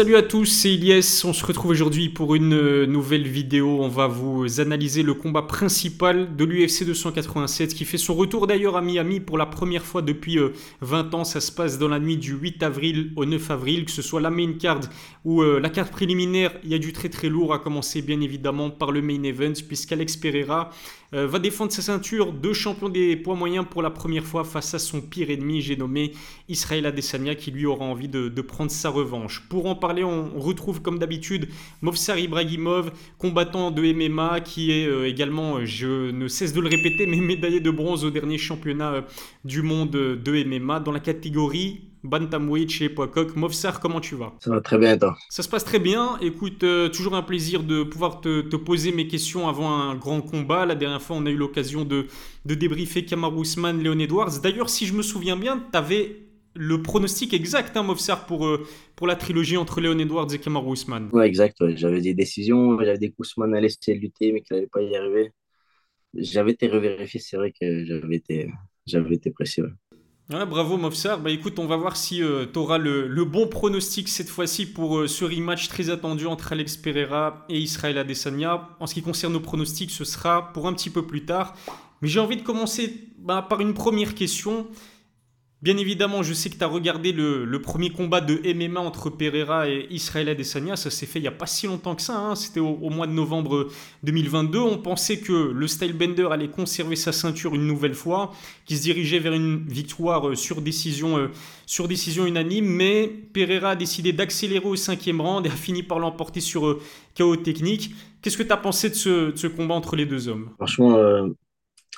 Salut à tous, c'est Ilyes. On se retrouve aujourd'hui pour une euh, nouvelle vidéo. On va vous analyser le combat principal de l'UFC 287 qui fait son retour d'ailleurs à Miami pour la première fois depuis 20 euh, ans. Ça se passe dans la nuit du 8 avril au 9 avril, que ce soit la main card ou euh, la carte préliminaire. Il y a du très très lourd à commencer bien évidemment par le main event puisqu'Alex Pereira va défendre sa ceinture de champion des poids moyens pour la première fois face à son pire ennemi, j'ai nommé Israël Adesanya qui lui aura envie de, prendre sa revanche. Pour en parler, on retrouve comme d'habitude Movsar Ibrahimov, combattant de MMA, qui est euh, également, je ne cesse de le répéter, mais médaillé de bronze au dernier championnat euh, du monde de MMA dans la catégorie Bantamweight chez Poicock. Movsar, comment tu vas? Ça va très bien, toi? Ça se passe très bien. Écoute, euh, toujours un plaisir de pouvoir te, poser mes questions avant un grand combat. La dernière fois, on a eu l'occasion de, de débriefer Kamaru Usman, Léon Edwards. D'ailleurs, si je me souviens bien, tu avais le pronostic exact, hein, Mofsar, pour, euh, pour la trilogie entre Léon Edwards et Kamaru Usman. Ouais, exact. J'avais des décisions, j'avais des coups Usman allait de lutter, mais qu'il n'allait pas y arriver. J'avais été revérifié, c'est vrai que j'avais été, j'avais été pressé. Ouais. Bravo Mofsar. Bah écoute, on va voir si euh, tu auras le, bon pronostic cette fois-ci pour euh, ce rematch très attendu entre Alex Pereira et Israël Adesanya. En ce qui concerne nos pronostics, ce sera pour un petit peu plus tard. Mais j'ai envie de commencer bah, par une première question. Bien évidemment, je sais que tu as regardé le, premier combat de MMA entre Pereira et Israël Adesanya. Ça s'est fait il n'y a pas si longtemps que ça. Hein. C'était au, mois de novembre 2022. On pensait que le Stylebender allait conserver sa ceinture une nouvelle fois, qu'il se dirigeait vers une victoire euh, sur décision, euh, sur décision unanime. Mais Pereira a décidé d'accélérer au cinquième round et a fini par l'emporter sur euh, KO technique. Qu'est-ce que tu as pensé de ce, combat entre les deux hommes? Franchement,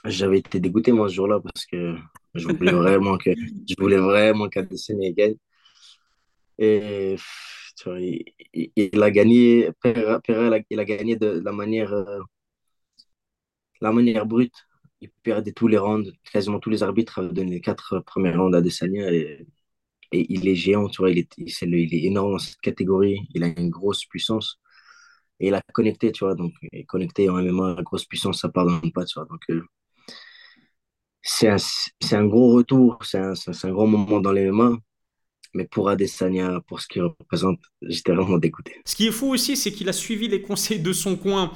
j'avais été dégoûté moi ce jour-là parce que je voulais vraiment que je voulais vraiment gagne. Et tu vois, il, a gagné, il a gagné de la manière, euh, la manière brute. Il perdait tous les rounds, quasiment tous les arbitres avaient donné les quatre premiers rounds à Adesanya et, il est géant, tu vois, il est, il est énorme dans cette catégorie, il a une grosse puissance et il a connecté, tu vois, donc connecté en MMA, grosse puissance, ça pardonne pas, tu vois, donc euh, c'est un, gros retour, c'est un, un, grand moment dans les mains. Mais pour Adesanya, pour ce qu'il représente, j'étais vraiment dégoûté. Ce qui est fou aussi, c'est qu'il a suivi les conseils de son coin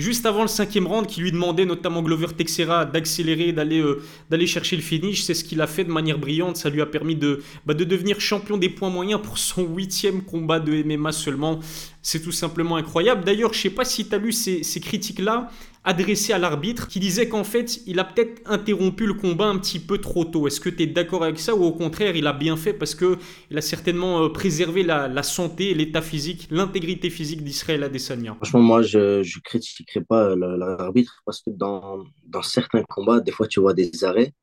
juste avant le cinquième round, qui lui demandait notamment Glover Texera d'accélérer, d'aller euh, d'aller chercher le finish. C'est ce qu'il a fait de manière brillante. Ça lui a permis de, bah, de devenir champion des points moyens pour son huitième combat de MMA seulement. C'est tout simplement incroyable. D'ailleurs, je sais pas si tu as lu ces, ces critiques-là adressées à l'arbitre qui disait qu'en fait, il a peut-être interrompu le combat un petit peu trop tôt. Est-ce que tu es d'accord avec ça ou au contraire, il a bien fait parce que il a certainement euh, préservé la, santé, l'état physique, l'intégrité physique d'Israël Adesanya? Franchement, moi, je ne critiquerai pas l'arbitre parce que dans, dans certains combats, des fois, tu vois des arrêts,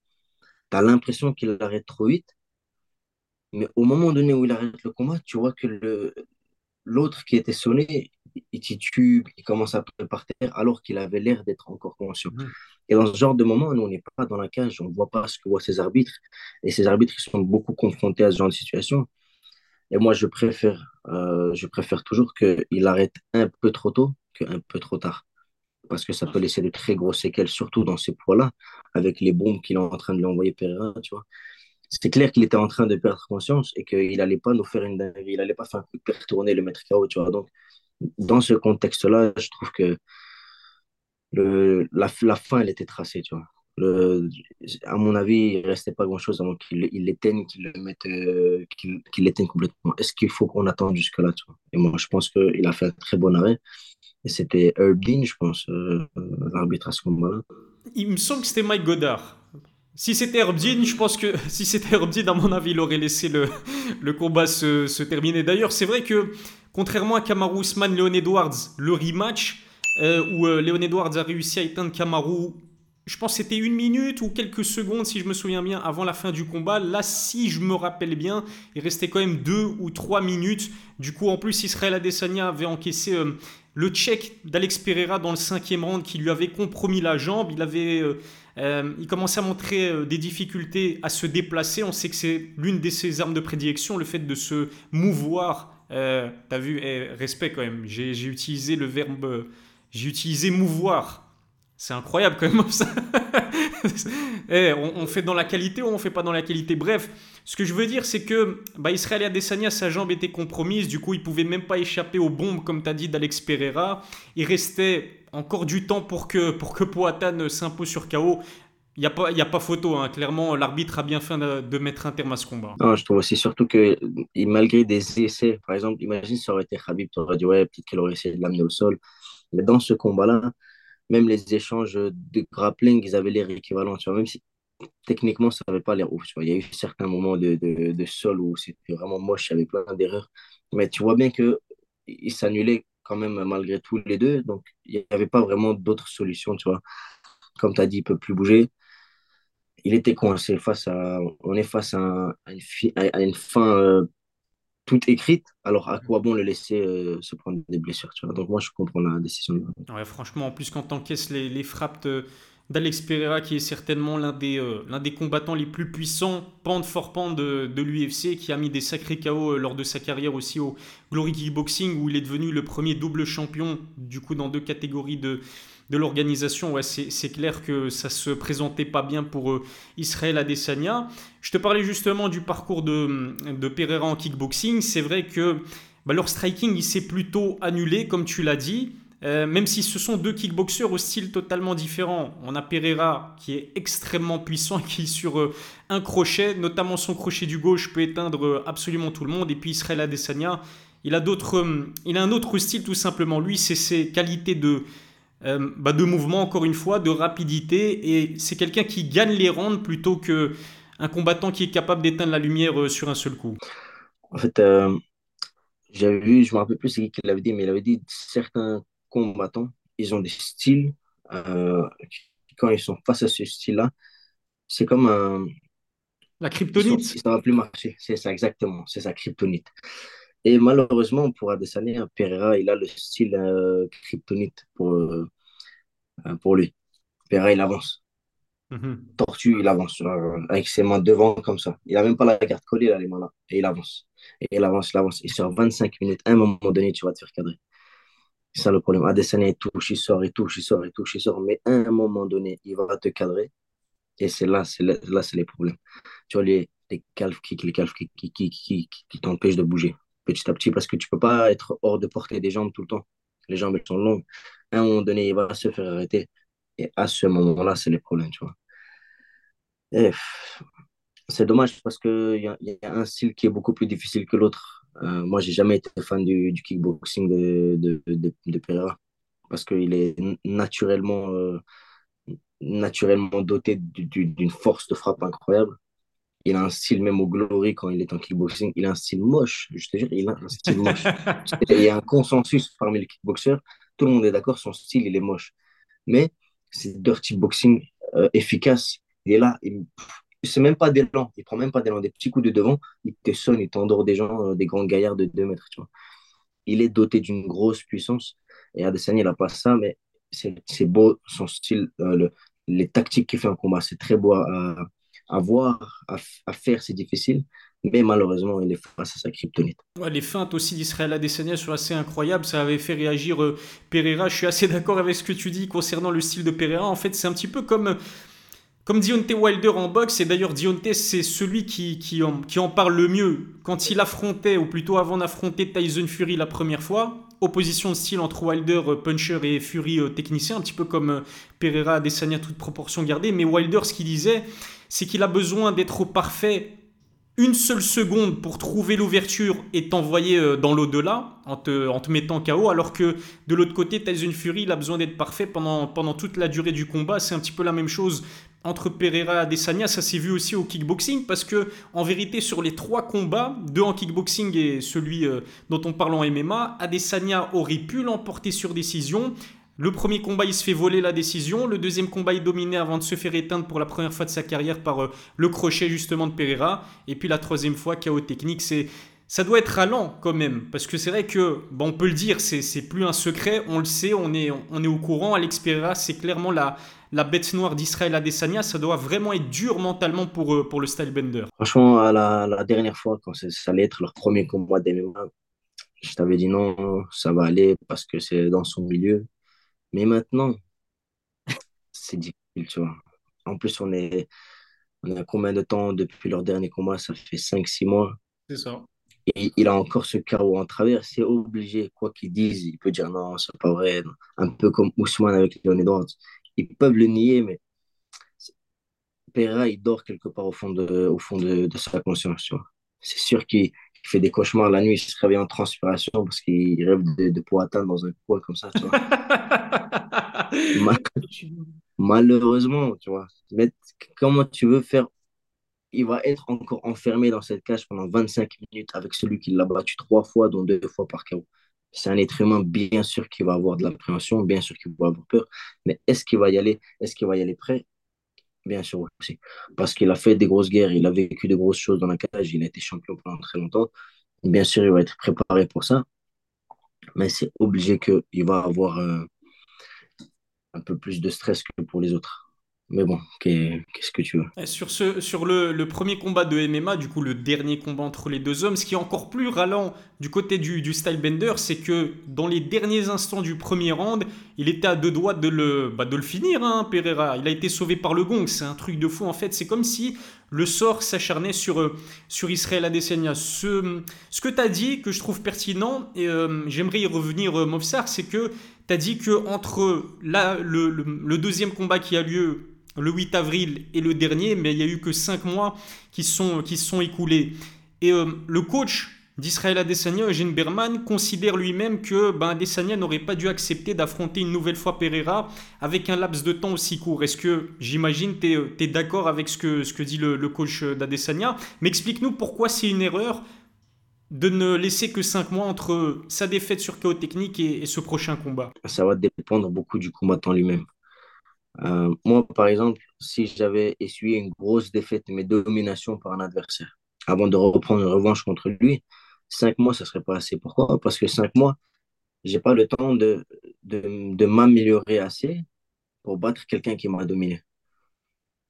tu as l'impression qu'il arrête trop vite. Mais au moment donné où il arrête le combat, tu vois que L'autre qui était sonné, il titube, il commence à par terre alors qu'il avait l'air d'être encore conscient. Mmh. Et dans ce genre de moment, nous, on n'est pas dans la cage, on ne voit pas ce que voient ces arbitres. Et ces arbitres, ils sont beaucoup confrontés à ce genre de situation. Et moi, je préfère, euh, je préfère toujours qu'il arrête un peu trop tôt qu'un peu trop tard. Parce que ça peut laisser de très grosses séquelles, surtout dans ces poids-là, avec les bombes qu'il est en train de lui envoyer Pereira, tu vois c'était clair qu'il était en train de perdre conscience et qu'il n'allait pas nous faire une dinguerie, il n'allait pas faire un coup de retourner, le mettre KO, tu vois. Donc, dans ce contexte-là, je trouve que le, la, fin, elle était tracée, tu vois. À mon avis, il ne restait pas grand-chose avant qu'il l'éteigne, qu'il le euh, qu'il l'éteigne complètement. Est-ce qu'il faut qu'on attende jusque-là, tu vois? Et moi, je pense qu'il a fait un très bon arrêt. Et c'était Herb Dean, je pense, euh, l'arbitre à ce moment-là. Il me semble que c'était Mike Goddard. Si c'était Herbdin, je pense que si c'était Herbdin, à mon avis, il aurait laissé le, le combat se, se terminer. D'ailleurs, c'est vrai que contrairement à Kamaru Usman, Leon Edwards, le rematch, euh, où euh, Leon Edwards a réussi à éteindre Kamaru, je pense que c'était une minute ou quelques secondes, si je me souviens bien, avant la fin du combat. Là, si je me rappelle bien, il restait quand même deux ou trois minutes. Du coup, en plus, Israël Adesanya avait encaissé euh, le check d'Alex Pereira dans le cinquième round qui lui avait compromis la jambe. Il avait euh, il commençait à montrer euh, des difficultés à se déplacer. On sait que c'est l'une de ses armes de prédilection, le fait de se mouvoir. Euh, T'as vu, eh, respect quand même. J'ai utilisé le verbe, j'ai utilisé mouvoir. C'est incroyable quand même. Ça. Eh, on, fait dans la qualité ou on fait pas dans la qualité? Bref, ce que je veux dire, c'est que bah, Israël Adesanya, sa jambe était compromise. Du coup, il pouvait même pas échapper aux bombes, comme tu as dit, d'Alex Pereira. Il restait encore du temps pour que, pour que Poatan s'impose sur KO. Il n'y a, pas, a pas photo, hein. clairement, l'arbitre a bien fait de, mettre un terme à ce combat. Non, je trouve aussi surtout que malgré des essais, par exemple, imagine ça aurait été Khabib, tu aurais dit ouais, peut-être qu'il aurait essayé de l'amener au sol. Mais dans ce combat-là, même les échanges de grappling, ils avaient l'air équivalents, tu vois, même si techniquement, ça n'avait pas l'air ouf, tu vois. Il y a eu certains moments de, de, de sol où c'était vraiment moche, il y avait plein d'erreurs. Mais tu vois bien qu'ils s'annulaient quand même malgré tout les deux, donc il n'y avait pas vraiment d'autres solutions, tu vois. Comme tu as dit, il ne peut plus bouger il était coincé face à, on est face à, une, à une, fin euh, toute écrite. Alors à quoi bon le laisser euh, se prendre des blessures tu vois Donc moi je comprends la décision. Franchement, en plus quand t'encaisses les, les frappes d'Alex Pereira, qui est certainement l'un des, euh, des combattants les plus puissants, pente fort pente de, de l'UFC, qui a mis des sacrés KO lors de sa carrière aussi au Glory Kickboxing, où il est devenu le premier double champion, du coup dans deux catégories de de l'organisation, ouais, c'est clair que ça se présentait pas bien pour euh, Israël Adesanya. Je te parlais justement du parcours de, de Pereira en kickboxing. C'est vrai que bah, leur striking, il s'est plutôt annulé, comme tu l'as dit. Euh, même si ce sont deux kickboxers au style totalement différent. On a Pereira qui est extrêmement puissant, qui sur euh, un crochet, notamment son crochet du gauche, peut éteindre absolument tout le monde. Et puis Israël Adesanya, il a, d'autres, il a un autre style tout simplement. Lui, c'est ses qualités de, euh, bah, de mouvement, encore une fois, de rapidité. Et c'est quelqu'un qui gagne les rounds plutôt qu'un combattant qui est capable d'éteindre la lumière euh, sur un seul coup. En fait, euh, j'avais vu, je me rappelle plus c'est qui l'avait dit, mais il avait dit certains combattants, ils ont des styles. quand ils sont face à ce style-là, c'est comme un. La kryptonite. Ça va plus marcher. C'est ça, exactement. C'est sa kryptonite. Et malheureusement, pour Adesanya, Pereira, il a le style euh, kryptonite pour, euh, pour lui. Pereira, il avance. Mhm. Tortue, il avance euh, avec ses mains devant comme ça. Il n'a même pas la garde collée, là, les mains là. Et il avance. Et il avance, il avance. Et sur 25 minutes, à un moment donné, tu vas te faire cadrer. C'est ça le problème. Adesanya, il touche, il sort, il touche, il sort, il touche, il sort. Mais à un moment donné, il va te cadrer. Et c'est là, c'est là, c'est les problèmes. Tu vois, les, les calf kicks, les calf qui, qui, qui, qui t'empêchent de bouger petit à petit parce que tu peux pas être hors de portée des jambes tout le temps. Les jambes, sont longues. À un moment donné, il va se faire arrêter. Et à ce moment-là, c'est les problèmes, tu vois. c'est dommage parce qu'il y, y a un style qui est beaucoup plus difficile que l'autre. Euh, moi, j'ai jamais été fan du, du kickboxing de, de, de, de Pereira parce qu'il est naturellement, euh, naturellement doté d'une force de frappe incroyable il a un style, même au Glory, quand il est en kickboxing, il a un style moche. Je te jure, il a un style moche. il y a un consensus parmi les kickboxers. Tout le monde est d'accord, son style, il est moche. Mais c'est dirty boxing euh, efficace. Il est là, il c'est même pas d'élan, il prend même pas d'élan, des petits coups de devant, il te sonne, il t'endort des gens, euh, des grands gaillards de 2 mètres, tu vois. Il est doté d'une grosse puissance, et Adesanya, il n'a pas ça, mais c'est beau, son style, euh, les tactiques qu'il fait en combat, c'est très beau à, à voir, à, faire, c'est difficile. Mais malheureusement, il est face à sa kryptonite. les feintes aussi d'Israël Adesanya sont assez incroyables. Ça avait fait réagir euh, Pereira. Je suis assez d'accord avec ce que tu dis concernant le style de Pereira. En fait, c'est un petit peu comme, comme Deontay Wilder en boxe. Et d'ailleurs, Deontay, c'est celui qui, qui, en, parle le mieux. Quand il affrontait, ou plutôt avant d'affronter Tyson Fury la première fois, opposition de style entre Wilder euh, puncher et Fury euh, technicien, un petit peu comme Pereira Adesanya, toute proportion gardée. Mais Wilder, ce qu'il disait c'est qu'il a besoin d'être parfait une seule seconde pour trouver l'ouverture et t'envoyer euh, dans l'au-delà en te, en te mettant KO, alors que de l'autre côté, Tyson Fury, il a besoin d'être parfait pendant, pendant toute la durée du combat. C'est un petit peu la même chose entre Pereira et Adesanya, ça s'est vu aussi au kickboxing, parce que en vérité, sur les trois combats, deux en kickboxing et celui euh, dont on parle en MMA, Adesanya aurait pu l'emporter sur décision, le premier combat, il se fait voler la décision. Le deuxième combat, il dominé avant de se faire éteindre pour la première fois de sa carrière par euh, le crochet justement de Pereira. Et puis la troisième fois, chaos technique. C'est ça doit être allant quand même, parce que c'est vrai que, on peut le dire, c'est plus un secret, on le sait, on est, on est au courant. Alex Pereira, c'est clairement la, la bête noire d'Israël Adesanya. Ça doit vraiment être dur mentalement pour, euh, pour le stylebender. Franchement, la, la dernière fois, quand ça allait être leur premier combat d'MMA, je t'avais dit non, ça va aller parce que c'est dans son milieu. Mais maintenant, c'est difficile, tu vois. En plus, on est, on à combien de temps depuis leur dernier combat? Ça fait cinq six mois. C'est ça. Et il a encore ce chaos en travers. C'est obligé, quoi qu'ils disent, il peut dire non, c'est pas vrai. Un peu comme Ousmane avec Leon Edwards. Ils peuvent le nier, mais Pereira, il dort quelque part au fond de, au fond de, de sa conscience. C'est sûr qu'il fait des cauchemars la nuit, il se réveille en transpiration parce qu'il rêve de, de atteindre dans un coin comme ça, tu vois. Malheureusement, tu vois. Mais comment tu veux faire Il va être encore enfermé dans cette cage pendant 25 minutes avec celui qui l'a battu trois fois, dont deux fois par KO. C'est un être humain, bien sûr, qui va avoir de l'appréhension, bien sûr qu'il va avoir peur, mais est-ce qu'il va y aller Est-ce qu'il va y aller prêt? Bien sûr aussi. Parce qu'il a fait des grosses guerres, il a vécu de grosses choses dans la cage, il a été champion pendant très longtemps. Bien sûr, il va être préparé pour ça. Mais c'est obligé qu'il va avoir euh, un peu plus de stress que pour les autres. Mais bon, qu'est-ce que tu veux Sur, ce, sur le, premier combat de MMA, du coup le dernier combat entre les deux hommes, ce qui est encore plus ralent du côté du, du style bender, c'est que dans les derniers instants du premier round, il était à deux doigts de le, bah de le finir, hein, Pereira. Il a été sauvé par le gong, c'est un truc de fou en fait. C'est comme si le sort s'acharnait sur, euh, sur Israël Adesanya. Ce, ce que tu as dit, que je trouve pertinent, et euh, j'aimerais y revenir, euh, Movsar, c'est que tu as dit que entre la, le, le, le deuxième combat qui a lieu le 8 avril et le dernier, mais il n'y a eu que 5 mois qui sont, qui sont écoulés. Et euh, le coach d'Israël Adesanya, Eugene Berman, considère lui-même que ben, Adesanya n'aurait pas dû accepter d'affronter une nouvelle fois Pereira avec un laps de temps aussi court. Est-ce que, j'imagine, tu es, es d'accord avec ce que, ce que dit le, le coach d'Adesanya? Mais explique-nous pourquoi c'est une erreur de ne laisser que 5 mois entre sa défaite sur KO technique et, et ce prochain combat Ça va dépendre beaucoup du combattant lui-même. Euh, moi, par exemple, si j'avais essuyé une grosse défaite, mais domination par un adversaire, avant de reprendre une revanche contre lui, cinq mois, ça serait pas assez. Pourquoi? Parce que cinq mois, j'ai pas le temps de, de, de m'améliorer assez pour battre quelqu'un qui m'a dominé,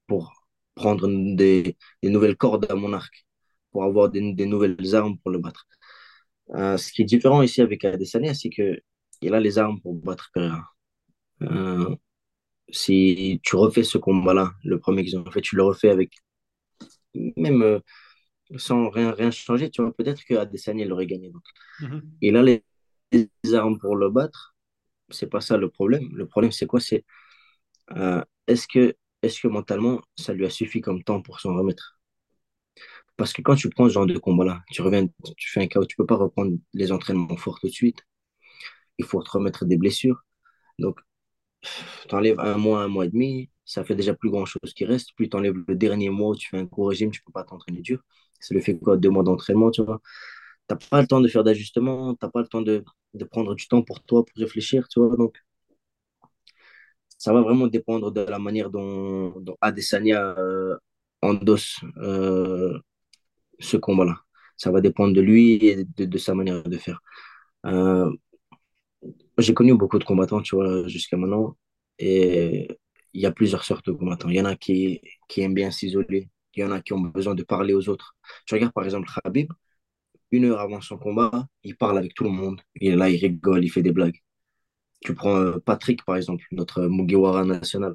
pour prendre des, nouvelles cordes à mon arc, pour avoir des, nouvelles armes pour le battre. Euh, ce qui est différent ici avec Adesanya, c'est que il a les armes pour battre Pereira. Euh, si tu refais ce combat-là, le premier qu'ils ont fait, tu le refais avec même euh, sans rien, rien changer, tu vois, peut-être que Adesanya l'aurait gagné. Donc. Mm-hmm. Il a les, armes pour le battre. C'est pas ça le problème. Le problème, c'est quoi? C'est euh, est-ce que, est que mentalement, ça lui a suffi comme temps pour s'en remettre? Parce que quand tu prends ce genre de combat-là, tu reviens, tu fais un chaos, tu peux pas reprendre les entraînements forts tout de suite. Il faut te remettre des blessures. Donc, tu enlèves un mois, un mois et demi, ça fait déjà plus grand chose qui reste. Plus tu enlèves le dernier mois tu fais un gros régime, tu peux pas t'entraîner dur. C'est le fait quoi, deux mois d'entraînement, tu vois? Tu n'as pas le temps de faire d'ajustement, tu n'as pas le temps de, prendre du temps pour toi, pour réfléchir, tu vois? Donc, ça va vraiment dépendre de la manière dont, Adesanya euh, endosse euh, ce combat-là. Ça va dépendre de lui et de, de sa manière de faire. Euh, j'ai connu beaucoup de combattants, tu vois, jusqu'à maintenant. Et il y a plusieurs sortes de combattants. Il y en a qui, qui aiment bien s'isoler. Il y en a qui ont besoin de parler aux autres. Tu regardes par exemple Khabib, une heure avant son combat, il parle avec tout le monde. Est là, il rigole, il fait des blagues. Tu prends euh, Patrick, par exemple, notre Mugiwara national.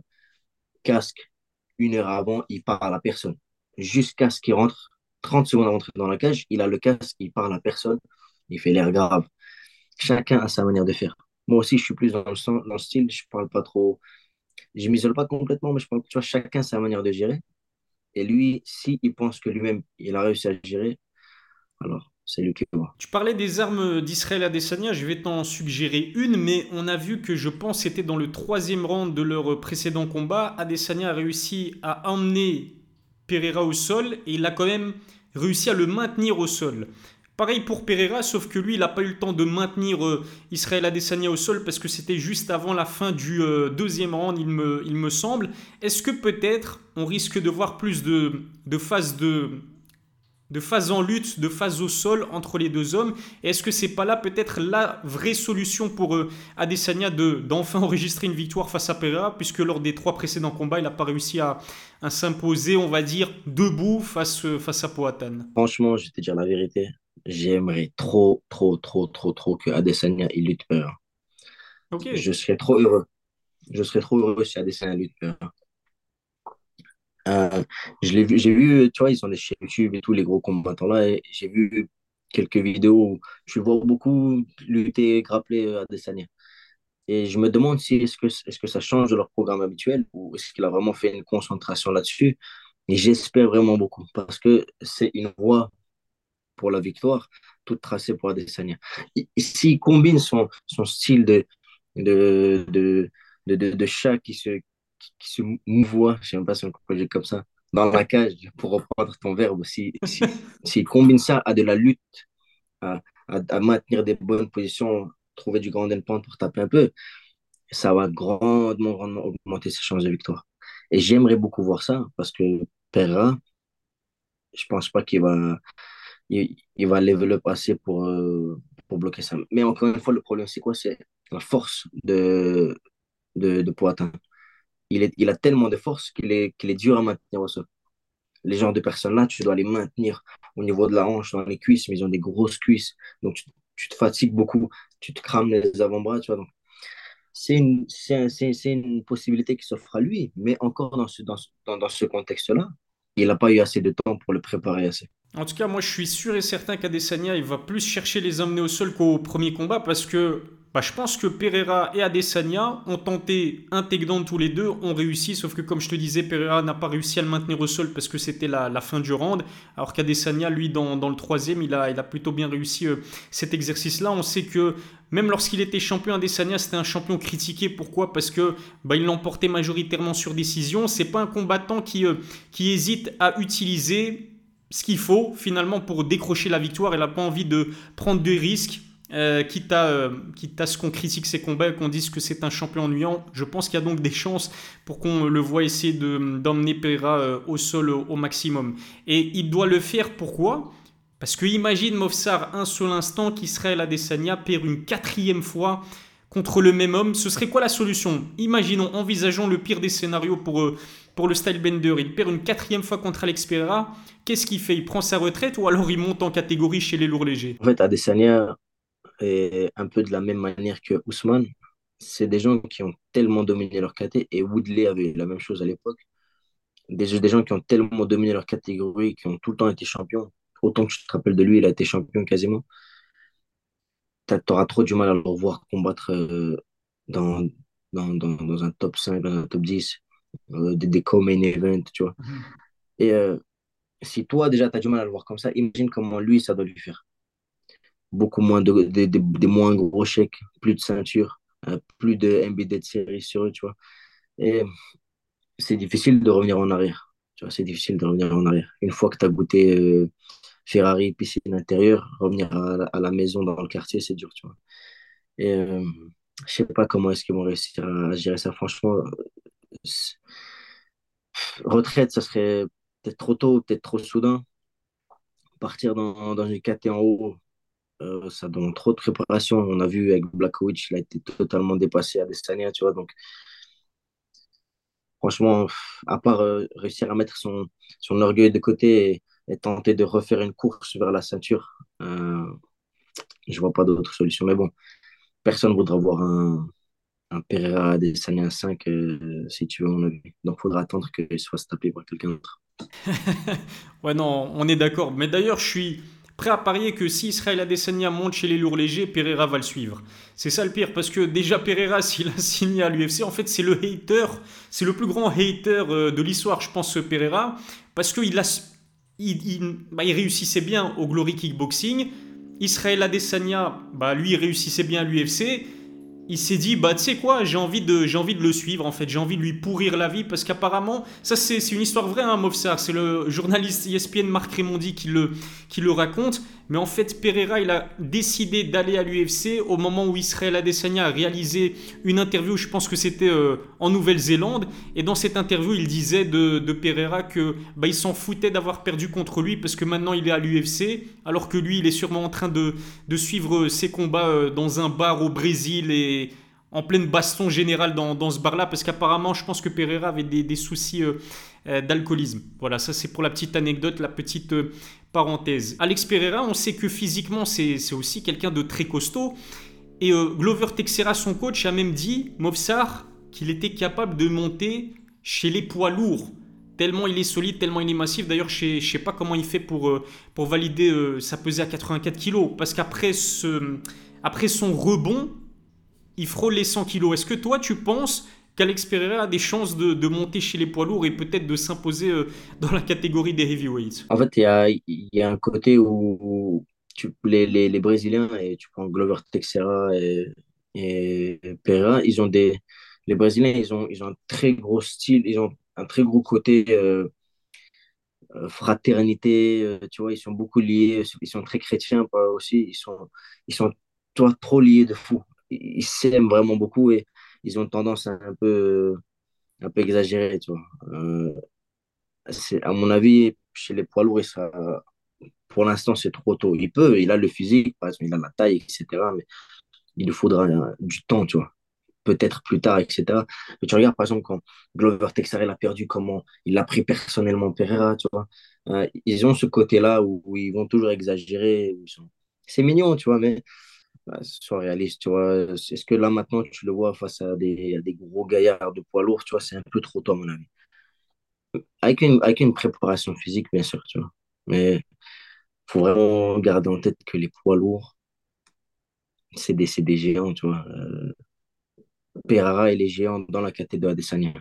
Casque, une heure avant, il parle à personne. Jusqu'à ce qu'il rentre, 30 secondes avant d'entrer dans la cage, il a le casque, il parle à personne. Il fait l'air grave. Chacun a sa manière de faire. Moi aussi, je suis plus dans le, style, je parle pas trop, je m'isole pas complètement, mais je que tu vois, chacun sa manière de gérer. Et lui, s'il il pense que lui-même, il a réussi à gérer, alors c'est lui qui va. Tu parlais des armes d'Israël Adesanya, je vais t'en suggérer une, mais on a vu que je pense c'était dans le troisième round de leur précédent combat, Adesanya a réussi à emmener Pereira au sol et il a quand même réussi à le maintenir au sol. Pareil pour Pereira, sauf que lui, il n'a pas eu le temps de maintenir euh, Israël Adesanya au sol parce que c'était juste avant la fin du euh, deuxième round, il me, semble. Est-ce que peut-être on risque de voir plus de, phases de, de en lutte, de phase au sol entre les deux hommes? Est-ce que c'est pas là peut-être la vraie solution pour euh, Adesanya de, d'enfin enregistrer une victoire face à Pereira puisque lors des trois précédents combats, il n'a pas réussi à, à s'imposer, on va dire, debout face, face à Poatan? Franchement, je vais te dire la vérité j'aimerais trop, trop, trop, trop, trop que Adesanya il lutte peur. Je serais trop heureux. je serais trop heureux si Adesanya lutte Pereira. Euh, je l'ai vu, j'ai vu, tu vois, ils sont des chaînes YouTube et tous les gros combattants là, j'ai vu quelques vidéos où je vois beaucoup lutter, grappler Adesanya. Et je me demande si est-ce que, est-ce que ça change de leur programme habituel ou est-ce qu'il a vraiment fait une concentration là-dessus. Et j'espère vraiment beaucoup parce que c'est une voie pour la victoire, toute tracée pour Adesanya. S'il combine son, son style de, de, de, de, de, chat qui se, qui, se mouvoie, je ne sais même pas si on peut dire comme ça, dans la cage, pour reprendre ton verbe, s'il si, si, combine ça à de la lutte, à, à, à maintenir des bonnes positions trouver du grand endpoint pour taper un peu, ça va grandement, augmenter ses chances de victoire. Et j'aimerais beaucoup voir ça parce que Perra, je pense pas qu'il va, il, va level up assez pour, euh, pour bloquer ça. Mais encore une fois, le problème, c'est quoi? C'est la force de, de, de Poitin. Il, est, il a tellement de force qu'il est, qu'il est dur à maintenir au sol. Les genres de personnes-là, tu dois les maintenir au niveau de la hanche, dans les cuisses, mais ils ont des grosses cuisses. Donc, tu, te fatigues beaucoup, tu te crames les avant-bras, tu vois. Donc, c'est une, c'est, c'est, une possibilité qui s'offre à lui, mais encore dans ce, dans, dans, dans ce contexte-là, il n'a pas eu assez de temps pour le préparer assez. En tout cas, moi je suis sûr et certain qu'Adesanya va plus chercher les emmener au sol qu'au premier combat parce que bah, je pense que Pereira et Adesanya ont tenté takedown tous les deux, ont réussi, sauf que comme je te disais, Pereira n'a pas réussi à le maintenir au sol parce que c'était la, fin du round, alors qu'Adesanya, lui, dans, le troisième, il a, plutôt bien réussi euh, cet exercice-là. On sait que même lorsqu'il était champion, Adesanya, c'était un champion critiqué. Pourquoi? Parce que bah, il l'emportait majoritairement sur décision. C'est pas un combattant qui, euh, qui hésite à utiliser ce qu'il faut finalement pour décrocher la victoire. Il n'a pas envie de prendre des risques euh, quitte, à, euh, quitte, ce qu'on critique ses combats et qu'on dise que c'est un champion ennuyant, je pense qu'il y a donc des chances pour qu'on le voit essayer d'emmener Pereira euh, au sol au, maximum. Et il doit le faire pourquoi? Parce que imagine Mofsar un seul instant qu'Israël Adesanya perd une quatrième fois contre le même homme. Ce serait quoi la solution? Imaginons, envisageons le pire des scénarios pour, pour le Stylebender. Il perd une quatrième fois contre Alex Pereira. Qu'est-ce qu'il fait? Il prend sa retraite ou alors il monte en catégorie chez les lourds légers? En fait, Adesanya, et un peu de la même manière que Ousmane, c'est des gens qui ont tellement dominé leur catégorie, et Woodley avait la même chose à l'époque. Des, des gens qui ont tellement dominé leur catégorie, qui ont tout le temps été champions. Autant que je te rappelle de lui, il a été champion quasiment. Tu auras trop du mal à le revoir combattre euh, dans, dans, dans, dans, un top 5, dans un top 10, euh, des, des co-main events, tu vois. Mhm. Et euh, si toi, déjà, tu as du mal à le voir comme ça, imagine comment lui, ça doit lui faire beaucoup moins de, des moins gros chèques, plus de ceinture, plus de MBD de série sur eux, tu vois. Et c'est difficile de revenir en arrière. Tu vois, c'est difficile de revenir en arrière. Une fois que tu as goûté Ferrari, piscine intérieure, revenir à, la maison dans le quartier, c'est dur, tu vois. Et euh, je sais pas comment est-ce qu'ils vont réussir à, gérer ça, franchement. Retraite, ça serait peut-être trop tôt, peut-être trop soudain. Partir dans, dans une KT en haut, euh, ça demande trop de préparation. On a vu avec Blackowicz, il a été totalement dépassé à Destania, tu vois. Donc, franchement, à part euh, réussir à mettre son, son orgueil de côté tenter de refaire une course vers la ceinture, euh, je vois pas d'autre solution. Mais bon, personne ne voudra voir un, un Pereira Adesanya 5 euh, si tu veux, mon avis. Donc, il faudra attendre qu'il soit tapé par quelqu'un d'autre. ouais, non, on est d'accord. Mais d'ailleurs, je suis prêt à parier que si Israël Adesanya monte chez les lourds légers, Pereira va le suivre. C'est ça le pire, parce que déjà Pereira, s'il a signé à l'UFC, en fait c'est le hater, c'est le plus grand hater euh, de l'histoire, je pense, Pereira, parce qu'il a, il, bah, réussissait bien au Glory Kickboxing. Israël Adesanya, bah, lui, il réussissait bien à l'UFC il s'est dit bah tu sais quoi j'ai envie de j'ai envie de le suivre en fait. J'ai envie de lui pourrir la vie parce qu'apparemment ça c'est une histoire vraie hein Mofsar. C'est le journaliste ESPN Marc Raimondi qui le raconte mais en fait, Pereira, il a décidé d'aller à l'UFC au moment où Israël Adesanya a réalisé une interview, je pense que c'était euh, en Nouvelle-Zélande. Et dans cette interview, il disait de, Pereira que bah, s'en foutait d'avoir perdu contre lui parce que maintenant il est à l'UFC, alors que lui, il est sûrement en train de, de suivre ses combats euh, dans un bar au Brésil et en pleine baston générale dans, dans ce bar-là, parce qu'apparemment, je pense que Pereira avait des, des soucis euh, d'alcoolisme. Voilà, ça c'est pour la petite anecdote, la petite Parenthèse. Alex Pereira, on sait que physiquement, c'est aussi quelqu'un de très costaud. Et euh, Glover Texera, son coach, a même dit Movsar, qu'il était capable de monter chez les poids lourds. Tellement il est solide, tellement il est massif. D'ailleurs, je ne sais pas comment il fait pour, euh, pour valider euh, sa pesée à 84 kg. Parce qu'après son rebond, il frôle les 100 kg. Est-ce que toi, tu penses qu'Alex Pereira a des chances de, monter chez les poids lourds et peut-être de s'imposer euh, dans la catégorie des heavyweights En fait, il y a, un côté où les, les, les, Brésiliens, et tu prends Glover Teixeira et, Pereira, ils ont des, les Brésiliens, ils ont, ils ont un très gros style, ils ont un très gros côté euh, euh, fraternité, tu vois, ils sont beaucoup liés, ils sont très chrétiens aussi, ils sont, ils sont toi, trop liés de fou. Ils s'aiment vraiment beaucoup et ils ont tendance à un peu, un peu exagérer, tu vois. c'est, à mon avis, chez les poids lourds, pour l'instant, c'est trop tôt. Il peut, il a le physique, il a la taille, etc. Mais il lui faudra du temps, tu vois peut-être plus tard, etc. Mais tu regardes, par exemple, quand Glover Texera a perdu, comment il a pris personnellement Pereira, tu vois. Euh, ils ont ce côté-là où, ils vont toujours exagérer. C'est mignon, tu vois, mais sois réaliste, tu vois. Est-ce que là, maintenant, tu le vois face à des, des gros gaillards de poids lourds, tu vois, c'est un peu trop tôt, à mon avis. Avec une, avec une préparation physique, bien sûr, tu vois. Mais il faut vraiment garder en tête que les poids lourds, c'est des, des géants, tu vois. Euh, Pereira, il est géant dans la catégorie Adesanya.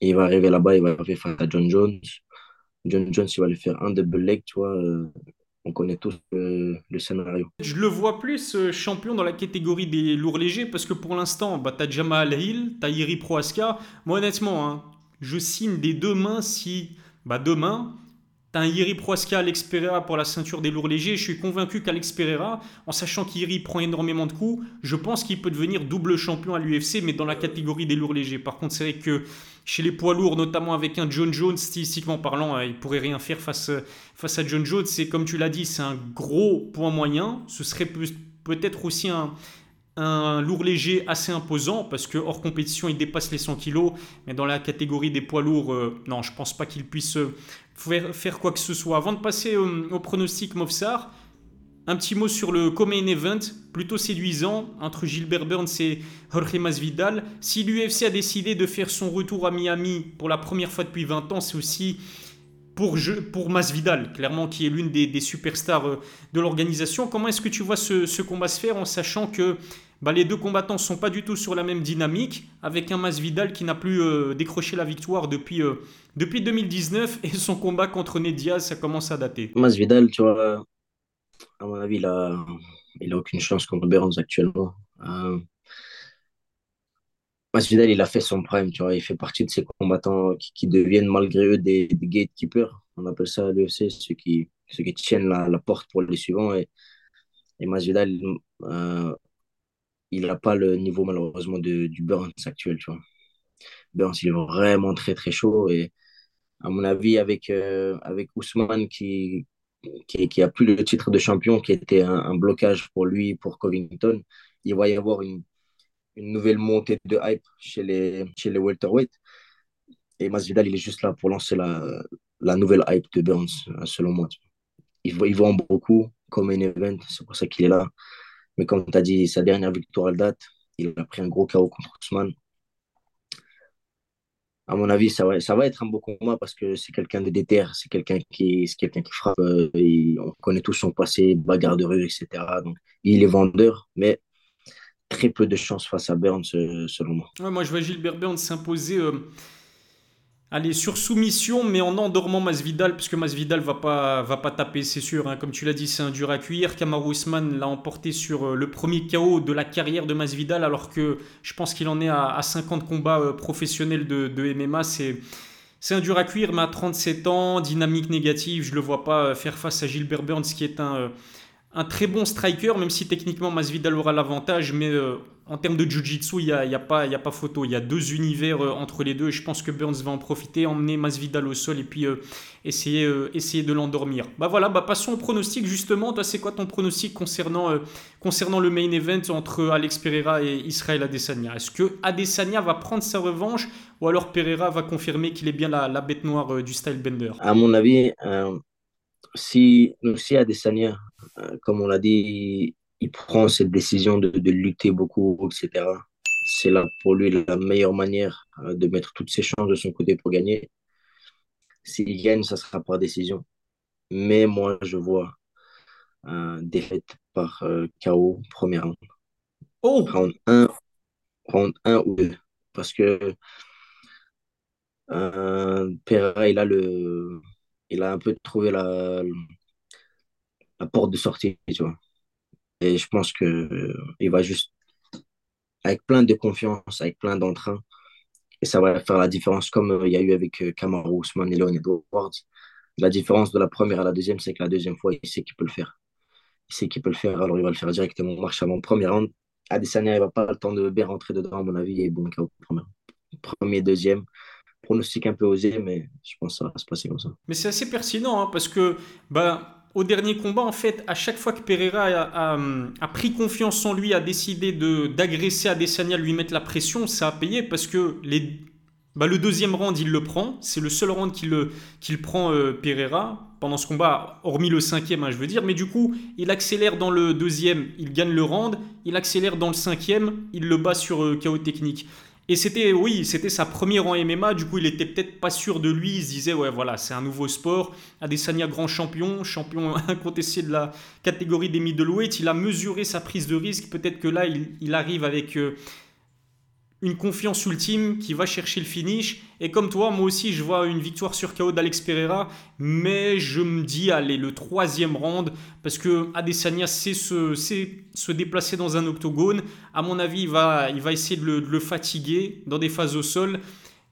il va arriver là-bas, il va arriver face à John Jones. John Jones, il va lui faire un double leg, tu vois. Euh, on connaît tous le, scénario. Je le vois plus euh, champion dans la catégorie des lourds légers parce que pour l'instant, bah, tu as Jamal Hill, tu as Iri Proaska. Moi, honnêtement, hein, je signe des deux mains si bah, demain, T'as un Iri Proaska, Alex Pereira pour la ceinture des lourds légers. Je suis convaincu qu'Alex Pereira, en sachant qu'Iri prend énormément de coups, je pense qu'il peut devenir double champion à l'UFC, mais dans la catégorie des lourds légers. Par contre, c'est vrai que chez les poids lourds, notamment avec un John Jones, stylistiquement parlant, euh, il pourrait rien faire face, face à John Jones. C'est comme tu l'as dit, c'est un gros point moyen. Ce serait peut-être aussi un, un lourd léger assez imposant parce que hors compétition il dépasse les 100 kg mais dans la catégorie des poids lourds euh, non je pense pas qu'il puisse euh, faire, quoi que ce soit avant de passer euh, au pronostic Mofsar un petit mot sur le Comain Event plutôt séduisant entre Gilbert Burns et Jorge Masvidal si l'UFC a décidé de faire son retour à Miami pour la première fois depuis 20 ans c'est aussi pour, pour Masvidal, clairement, qui est l'une des, superstars de l'organisation. Comment est-ce que tu vois ce, ce, combat se faire en sachant que bah, les deux combattants ne sont pas du tout sur la même dynamique, avec un Masvidal qui n'a plus euh, décroché la victoire depuis, euh, depuis 2019 et son combat contre Ned Diaz, ça commence à dater. Masvidal, tu vois, à mon avis, il n'a il a aucune chance contre Burns actuellement. Euh, Masvidal, il a fait son prime, tu vois, il fait partie de ces combattants qui, deviennent malgré eux des, gatekeepers. On appelle ça l'UFC, ceux qui, ceux qui tiennent la, porte pour les suivants. Et, et Masvidal, il n'a pas le niveau malheureusement de, du Burns actuel, tu vois. Burns, il est vraiment très très chaud et à mon avis, avec, euh, avec Ousmane qui, qui, qui, a plus le titre de champion, qui était un, blocage pour lui, pour Covington, il va y avoir une, une nouvelle montée de hype chez les, chez les welterweight. Et Masvidal, il est juste là pour lancer la, la nouvelle hype de Burns, selon moi. Il, il vend beaucoup comme un event, c'est pour ça qu'il est là. Mais comme tu as dit, sa dernière victoire à date, il a pris un gros KO contre Ousmane. À mon avis, ça va, ça va être un beau combat parce que c'est quelqu'un de déter, c'est quelqu'un qui, qui frappe. Euh, on connaît tous son passé, bagarre de rue, etc. Donc, il est vendeur, mais très peu de chance face à Burns, euh, selon moi. moi, je vois Gilbert Burns s'imposer. Euh, Allez, sur soumission, mais en endormant Masvidal, parce Masvidal va pas, va pas taper, c'est sûr. Hein. Comme tu l'as dit, c'est un dur à cuire. Kamaru Usman l'a emporté sur euh, le premier KO de la carrière de Masvidal, alors que je pense qu'il en est à, 50 combats euh, professionnels de, MMA. C'est, c'est un dur à cuire, mais à 37 ans, dynamique négative, je le vois pas euh, faire face à Gilbert Burns, qui est un, un très bon striker, même si techniquement Masvidal aura l'avantage, mais en termes de jiu-jitsu, il n'y a, y a, pas, y a pas photo. Il y a deux univers euh, entre les deux et je pense que Burns va en profiter, emmener Masvidal au sol et puis euh, essayer, euh, essayer de l'endormir. Bah voilà, bah passons au pronostic justement. Toi, c'est quoi ton pronostic concernant, concernant le main event entre Alex Pereira et Israël Adesanya? Est-ce que Adesanya va prendre sa revanche ou alors Pereira va confirmer qu'il est bien la, la bête noire du style bender À mon avis, si, si Adesanya, comme on l'a dit, il prend cette décision de, de lutter beaucoup, etc., c'est là pour lui la meilleure manière euh, de mettre toutes ses chances de son côté pour gagner. S'il gagne, ça sera par décision. Mais moi, je vois un défaite par euh, KO, première round. Oh! Round 1, round 1 ou 2. Parce que euh, Pereira, il a, le, il a un peu trouvé la, la porte de sortie, tu vois. Et je pense qu'il euh, va juste, avec plein de confiance, avec plein d'entrain, et ça va faire la différence, comme euh, il y a eu avec euh, Kamaru Ousmane et Edwards. La différence de la première à la deuxième, c'est que la deuxième fois, il sait qu'il peut le faire. Il sait qu'il peut le faire, alors il va le faire directement. Marche avant premier round. Adesanya, il va pas le temps de bien rentrer dedans, à mon avis, et bon, premier, premier deuxième pronostic un peu osé, mais je pense que ça va se passer comme ça. Mais c'est assez pertinent, hein, parce que bah, au dernier combat, en fait, à chaque fois que Pereira a, pris confiance en lui, a décidé d'agresser Adesanya, lui mettre la pression, ça a payé parce que bah, le deuxième round, il le prend. C'est le seul round qu'il prend euh, Pereira pendant ce combat, hormis le cinquième, hein, je veux dire. Mais du coup, il accélère dans le deuxième, il gagne le round. Il accélère dans le cinquième, il le bat sur euh, KO technique. Et c'était, oui, c'était sa première en MMA. Du coup, il était peut-être pas sûr de lui. Il se disait, ouais, voilà, c'est un nouveau sport. Adesanya, grand champion, champion incontesté de la catégorie des middleweight. Il a mesuré sa prise de risque. Peut-être que là, il, arrive avec euh, une confiance ultime qui va chercher le finish. Et comme toi, moi aussi, je vois une victoire sur KO d'Alex Pereira. Mais je me dis, allez, le troisième round, parce que Adesanya sait se, se déplacer dans un octogone. À mon avis, il va, il va essayer de le, fatiguer dans des phases au sol.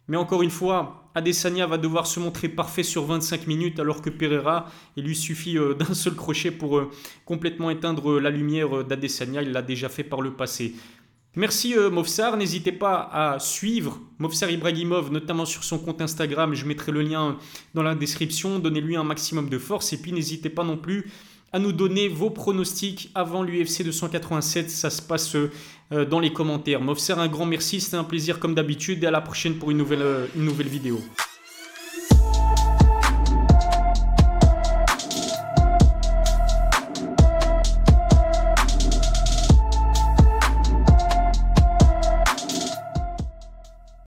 Mais encore une fois, Adesanya va devoir se montrer parfait sur 25 minutes, alors que Pereira, il lui suffit euh, d'un seul crochet pour euh, complètement éteindre la lumière d'Adesanya. Il l'a déjà fait par le passé. Merci euh, Movsar, n'hésitez pas à suivre Movsar Ibrahimov, notamment sur son compte Instagram, je mettrai le lien dans la description, donnez-lui un maximum de force. Et puis n'hésitez pas non plus à nous donner vos pronostics avant l'UFC 287, ça se passe euh, dans les commentaires. Movsar, un grand merci, c'était un plaisir comme d'habitude. Et à la prochaine pour une nouvelle, euh, une nouvelle vidéo.